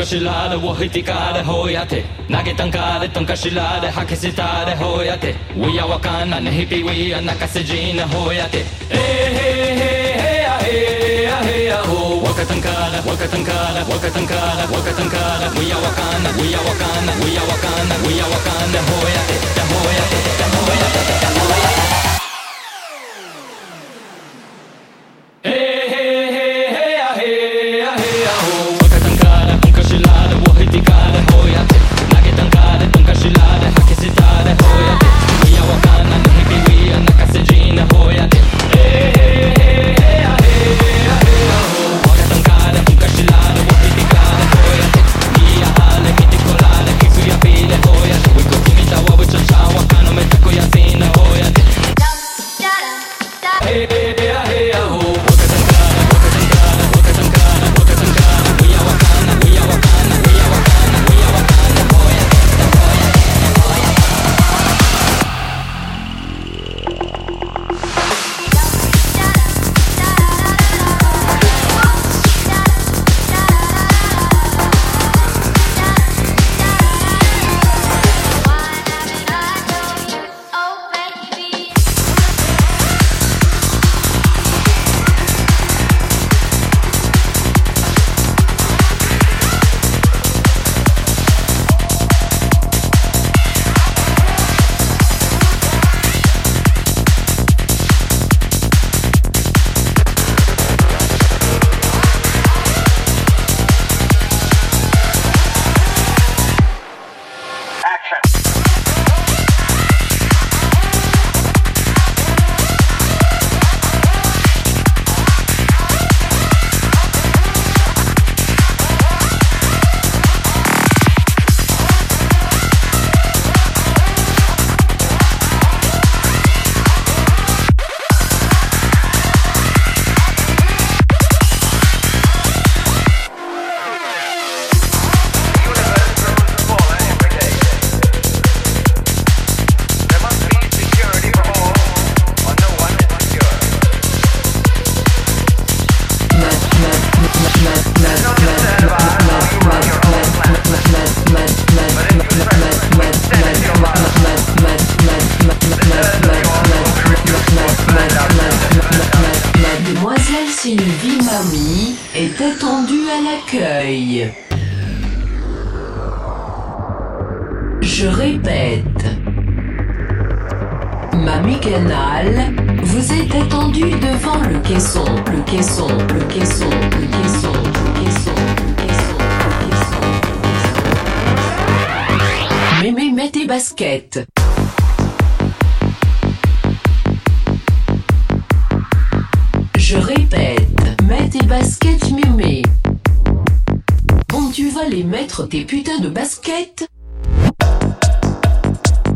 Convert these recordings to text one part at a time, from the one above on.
かれ本かしられを引きかれほうやて投げたんかれとんかしられ吐きせたれほうやて We やわかんなねひぴ We や泣かせじなほうやてえへへへやへやへやほ若たんから若たんから若たんから若たんから We やわかんな We やわかんな We やわかんな We やわかんなほうやてだほうやてだほうやてだほうやて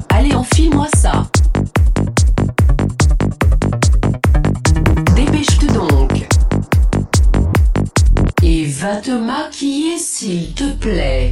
Allez, enfile-moi ça. Dépêche-toi donc. Et va te maquiller s'il te plaît.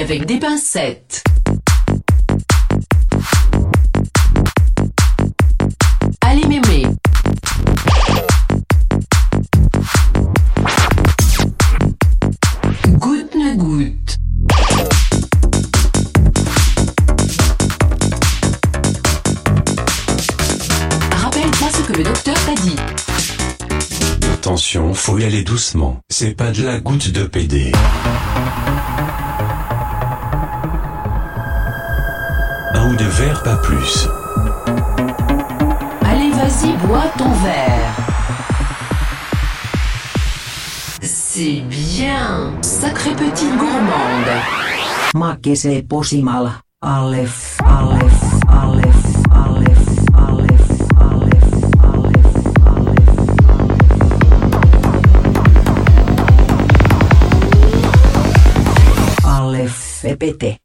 Avec des pincettes. Allez mémé. Goutte ne goutte. Rappelle-toi ce que le docteur t'a dit. Attention, faut y aller doucement. C'est pas de la goutte de PD. Ou de verre, pas plus. Allez, vas-y, bois ton verre. C'est bien, sacrée petite gourmande. Makese posimal, alef, alef, alef, alef, alef, alef, alef, alef. Alef, epete.